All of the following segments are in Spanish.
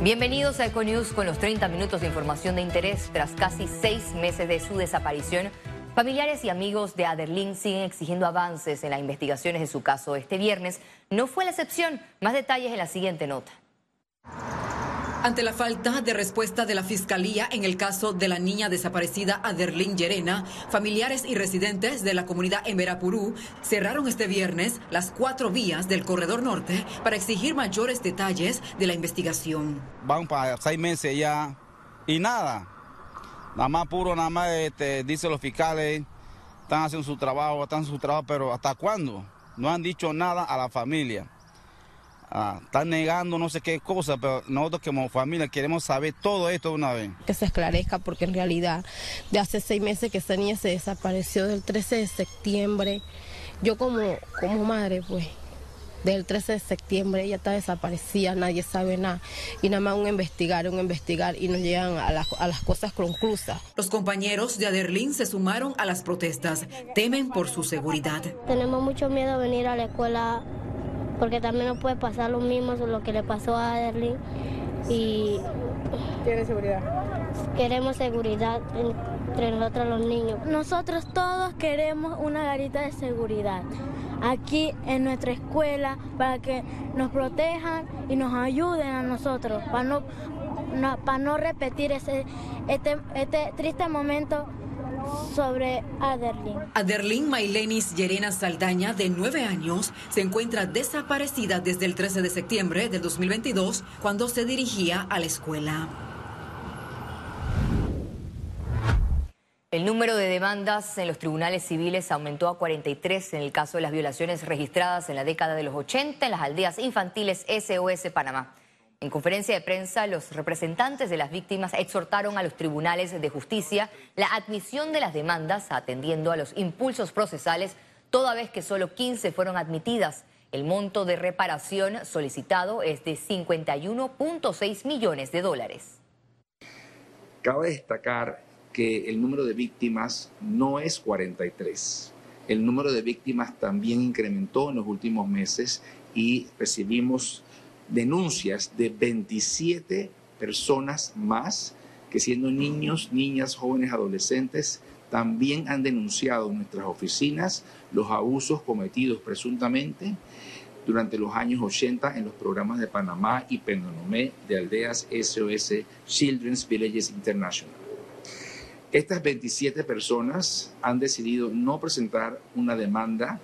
Bienvenidos a Econews con los 30 minutos de información de interés. Tras casi seis meses de su desaparición, familiares y amigos de Aderlin siguen exigiendo avances en las investigaciones de su caso. Este viernes no fue la excepción. Más detalles en la siguiente nota. Ante la falta de respuesta de la Fiscalía en el caso de la niña desaparecida Aderlin Llerena, familiares y residentes de la comunidad en Verapurú cerraron este viernes las cuatro vías del Corredor Norte para exigir mayores detalles de la investigación. Van para seis meses ya y nada. Nada más puro, nada más este, dicen los fiscales, están haciendo su trabajo, están haciendo su trabajo, pero ¿hasta cuándo? No han dicho nada a la familia. Ah, están negando no sé qué cosa, pero nosotros como familia queremos saber todo esto de una vez. Que se esclarezca porque en realidad de hace seis meses que esa niña se desapareció del 13 de septiembre, yo como, como madre pues del 13 de septiembre ella está desaparecida, nadie sabe nada y nada más un investigar, un investigar y nos llegan a las, a las cosas conclusas. Los compañeros de Aderlín se sumaron a las protestas, temen por su seguridad. Tenemos mucho miedo a venir a la escuela porque también nos puede pasar lo mismo lo que le pasó a Aderlin y ¿Tiene seguridad? queremos seguridad entre nosotros los niños. Nosotros todos queremos una garita de seguridad aquí en nuestra escuela para que nos protejan y nos ayuden a nosotros para no, para no repetir ese, este, este triste momento sobre Aderlin. Aderlin Mailenis Yerena Saldaña, de nueve años, se encuentra desaparecida desde el 13 de septiembre del 2022, cuando se dirigía a la escuela. El número de demandas en los tribunales civiles aumentó a 43 en el caso de las violaciones registradas en la década de los 80 en las aldeas infantiles SOS Panamá. En conferencia de prensa, los representantes de las víctimas exhortaron a los tribunales de justicia la admisión de las demandas atendiendo a los impulsos procesales, toda vez que solo 15 fueron admitidas. El monto de reparación solicitado es de 51.6 millones de dólares. Cabe destacar que el número de víctimas no es 43. El número de víctimas también incrementó en los últimos meses y recibimos denuncias de 27 personas más que siendo niños, niñas, jóvenes, adolescentes, también han denunciado en nuestras oficinas los abusos cometidos presuntamente durante los años 80 en los programas de Panamá y Penonomé de aldeas SOS Children's Villages International. Estas 27 personas han decidido no presentar una demanda,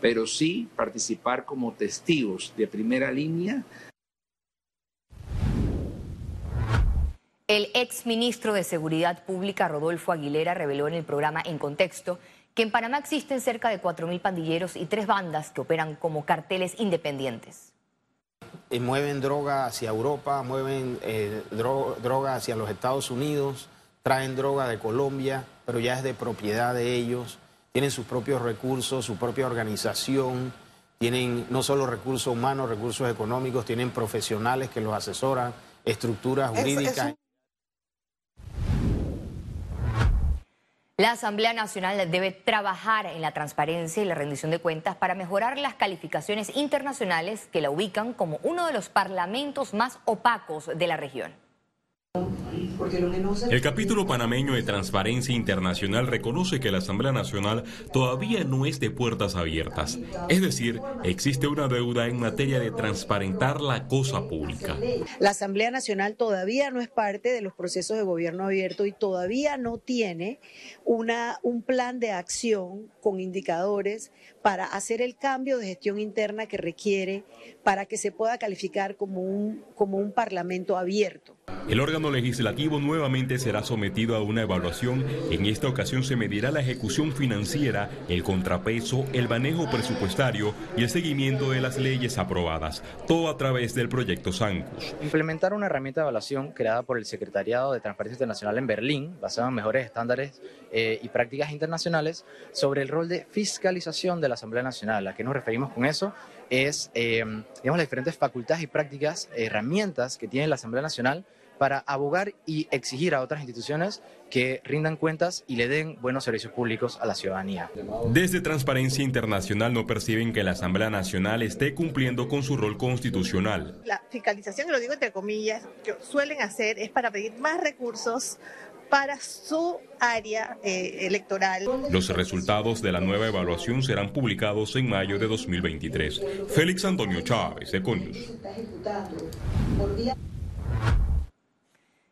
pero sí participar como testigos de primera línea. El ex ministro de Seguridad Pública, Rodolfo Aguilera, reveló en el programa En Contexto que en Panamá existen cerca de 4.000 pandilleros y tres bandas que operan como carteles independientes. Eh, mueven droga hacia Europa, mueven eh, droga hacia los Estados Unidos traen droga de Colombia, pero ya es de propiedad de ellos, tienen sus propios recursos, su propia organización, tienen no solo recursos humanos, recursos económicos, tienen profesionales que los asesoran, estructuras jurídicas. La Asamblea Nacional debe trabajar en la transparencia y la rendición de cuentas para mejorar las calificaciones internacionales que la ubican como uno de los parlamentos más opacos de la región. El capítulo panameño de Transparencia Internacional reconoce que la Asamblea Nacional todavía no es de puertas abiertas. Es decir, existe una deuda en materia de transparentar la cosa pública. La Asamblea Nacional todavía no es parte de los procesos de gobierno abierto y todavía no tiene una, un plan de acción con indicadores para hacer el cambio de gestión interna que requiere para que se pueda calificar como un, como un parlamento abierto. El órgano legislativo nuevamente será sometido a una evaluación. En esta ocasión se medirá la ejecución financiera, el contrapeso, el manejo presupuestario y el seguimiento de las leyes aprobadas, todo a través del proyecto SANCUS. Implementar una herramienta de evaluación creada por el Secretariado de Transparencia Internacional en Berlín, basada en mejores estándares eh, y prácticas internacionales, sobre el rol de fiscalización de la Asamblea Nacional. ¿A qué nos referimos con eso? es eh, digamos, las diferentes facultades y prácticas, herramientas que tiene la Asamblea Nacional para abogar y exigir a otras instituciones que rindan cuentas y le den buenos servicios públicos a la ciudadanía. Desde Transparencia Internacional no perciben que la Asamblea Nacional esté cumpliendo con su rol constitucional. La fiscalización, y lo digo entre comillas, que suelen hacer es para pedir más recursos para su área eh, electoral. Los resultados de la nueva evaluación serán publicados en mayo de 2023. Félix Antonio Chávez, Econius.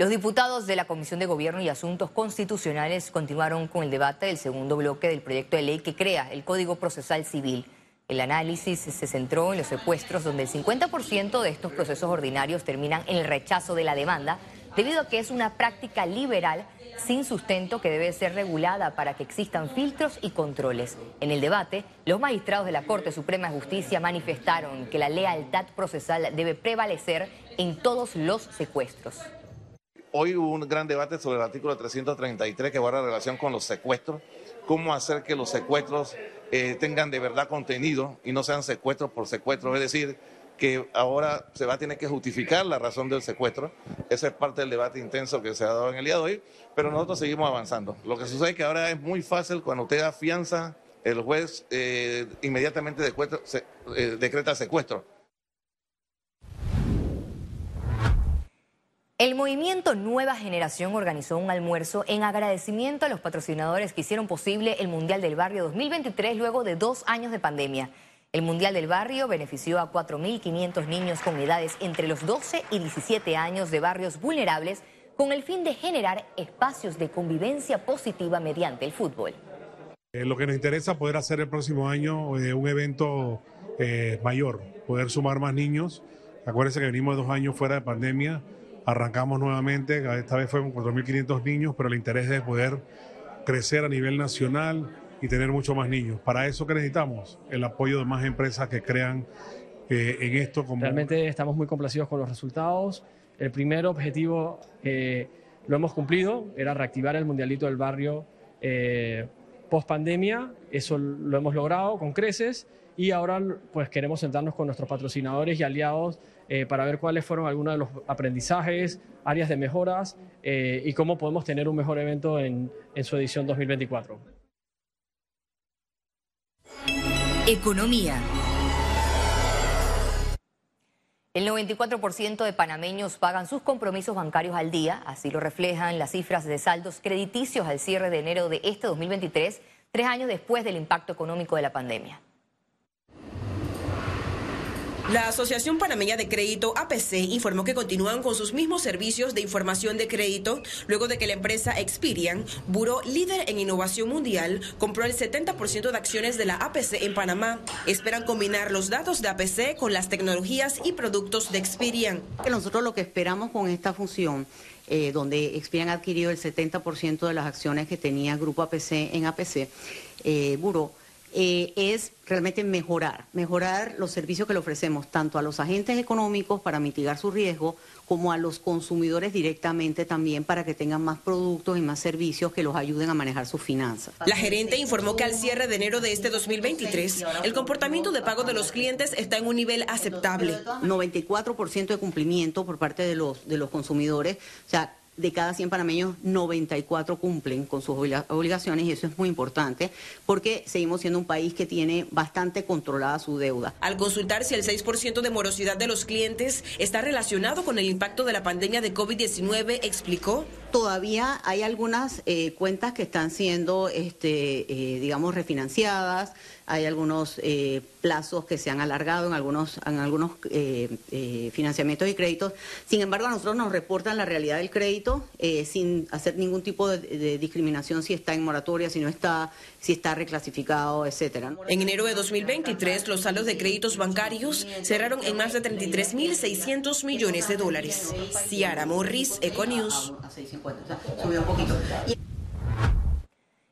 Los diputados de la Comisión de Gobierno y Asuntos Constitucionales continuaron con el debate del segundo bloque del proyecto de ley que crea el Código Procesal Civil. El análisis se centró en los secuestros, donde el 50% de estos procesos ordinarios terminan en el rechazo de la demanda, debido a que es una práctica liberal sin sustento que debe ser regulada para que existan filtros y controles. En el debate, los magistrados de la Corte Suprema de Justicia manifestaron que la lealtad procesal debe prevalecer en todos los secuestros. Hoy hubo un gran debate sobre el artículo 333 que guarda relación con los secuestros, cómo hacer que los secuestros eh, tengan de verdad contenido y no sean secuestros por secuestros, es decir, que ahora se va a tener que justificar la razón del secuestro. Ese es parte del debate intenso que se ha dado en el día de hoy, pero nosotros seguimos avanzando. Lo que sucede es que ahora es muy fácil cuando usted da fianza, el juez eh, inmediatamente eh, decreta secuestro. El movimiento Nueva Generación organizó un almuerzo en agradecimiento a los patrocinadores que hicieron posible el Mundial del Barrio 2023 luego de dos años de pandemia. El Mundial del Barrio benefició a 4.500 niños con edades entre los 12 y 17 años de barrios vulnerables con el fin de generar espacios de convivencia positiva mediante el fútbol. Eh, lo que nos interesa es poder hacer el próximo año eh, un evento eh, mayor, poder sumar más niños. Acuérdense que venimos dos años fuera de pandemia Arrancamos nuevamente, esta vez fue con 4.500 niños, pero el interés es poder crecer a nivel nacional y tener mucho más niños. Para eso que necesitamos el apoyo de más empresas que crean eh, en esto. Como... Realmente estamos muy complacidos con los resultados. El primer objetivo eh, lo hemos cumplido, era reactivar el Mundialito del Barrio eh, post pandemia. Eso lo hemos logrado con creces y ahora pues queremos sentarnos con nuestros patrocinadores y aliados eh, para ver cuáles fueron algunos de los aprendizajes, áreas de mejoras eh, y cómo podemos tener un mejor evento en, en su edición 2024. Economía. El 94% de panameños pagan sus compromisos bancarios al día, así lo reflejan las cifras de saldos crediticios al cierre de enero de este 2023, tres años después del impacto económico de la pandemia. La Asociación Panameña de Crédito APC informó que continúan con sus mismos servicios de información de crédito luego de que la empresa Experian, buró líder en innovación mundial, compró el 70% de acciones de la APC en Panamá. Esperan combinar los datos de APC con las tecnologías y productos de Experian. Nosotros lo que esperamos con esta fusión eh, donde Experian ha adquirido el 70% de las acciones que tenía Grupo APC en APC, eh, Buró, eh, es realmente mejorar, mejorar los servicios que le ofrecemos tanto a los agentes económicos para mitigar su riesgo, como a los consumidores directamente también para que tengan más productos y más servicios que los ayuden a manejar sus finanzas. La gerente informó que al cierre de enero de este 2023, el comportamiento de pago de los clientes está en un nivel aceptable. 94% de cumplimiento por parte de los, de los consumidores. O sea, de cada 100 panameños, 94 cumplen con sus obligaciones y eso es muy importante porque seguimos siendo un país que tiene bastante controlada su deuda. Al consultar si el 6% de morosidad de los clientes está relacionado con el impacto de la pandemia de COVID-19, explicó. Todavía hay algunas eh, cuentas que están siendo, este, eh, digamos, refinanciadas hay algunos eh, plazos que se han alargado en algunos, en algunos financiamientos y créditos. Sin embargo, a nosotros nos reportan la realidad del crédito sin hacer ningún tipo de, discriminación si está en moratoria, si no está, si está reclasificado, etcétera. En enero de 2023, los saldos de créditos bancarios cerraron en más de 33.600 millones de dólares. Ciara Morris, Econews. Subió un poquito.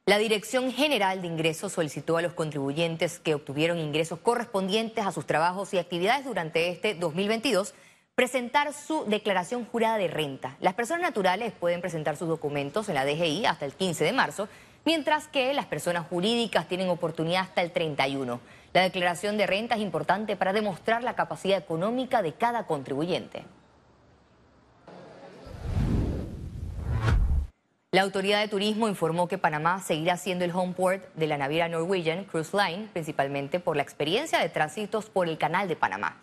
La Dirección General de Ingresos solicitó a los contribuyentes que obtuvieron ingresos correspondientes a sus trabajos y actividades durante este 2022 presentar su declaración jurada de renta. Las personas naturales pueden presentar sus documentos en la DGI hasta el 15 de marzo, mientras que las personas jurídicas tienen oportunidad hasta el 31. La declaración de renta es importante para demostrar la capacidad económica de cada contribuyente. La autoridad de turismo informó que Panamá seguirá siendo el home port de la naviera Norwegian Cruise Line, principalmente por la experiencia de tránsitos por el Canal de Panamá.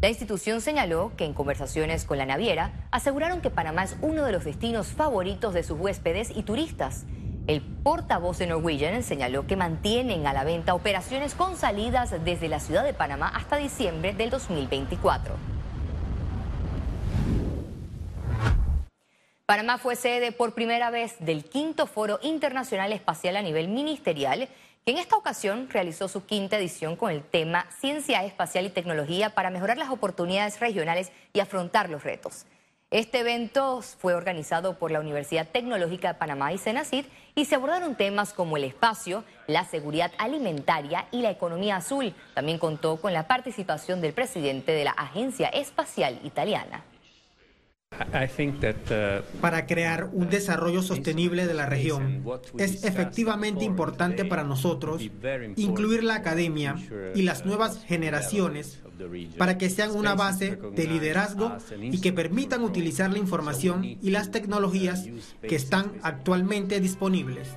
La institución señaló que en conversaciones con la naviera aseguraron que Panamá es uno de los destinos favoritos de sus huéspedes y turistas. El portavoz de Norwegian señaló que mantienen a la venta operaciones con salidas desde la ciudad de Panamá hasta diciembre del 2024. Panamá fue sede por primera vez del quinto Foro Internacional Espacial a nivel ministerial que en esta ocasión realizó su quinta edición con el tema Ciencia Espacial y Tecnología para mejorar las oportunidades regionales y afrontar los retos. Este evento fue organizado por la Universidad Tecnológica de Panamá y Senacid y se abordaron temas como el espacio, la seguridad alimentaria y la economía azul. También contó con la participación del presidente de la Agencia Espacial Italiana. Uh, para crear un desarrollo sostenible de la región, es efectivamente importante para nosotros incluir la academia y las nuevas generaciones para que sean una base de liderazgo y que permitan utilizar la información y las tecnologías que están actualmente disponibles.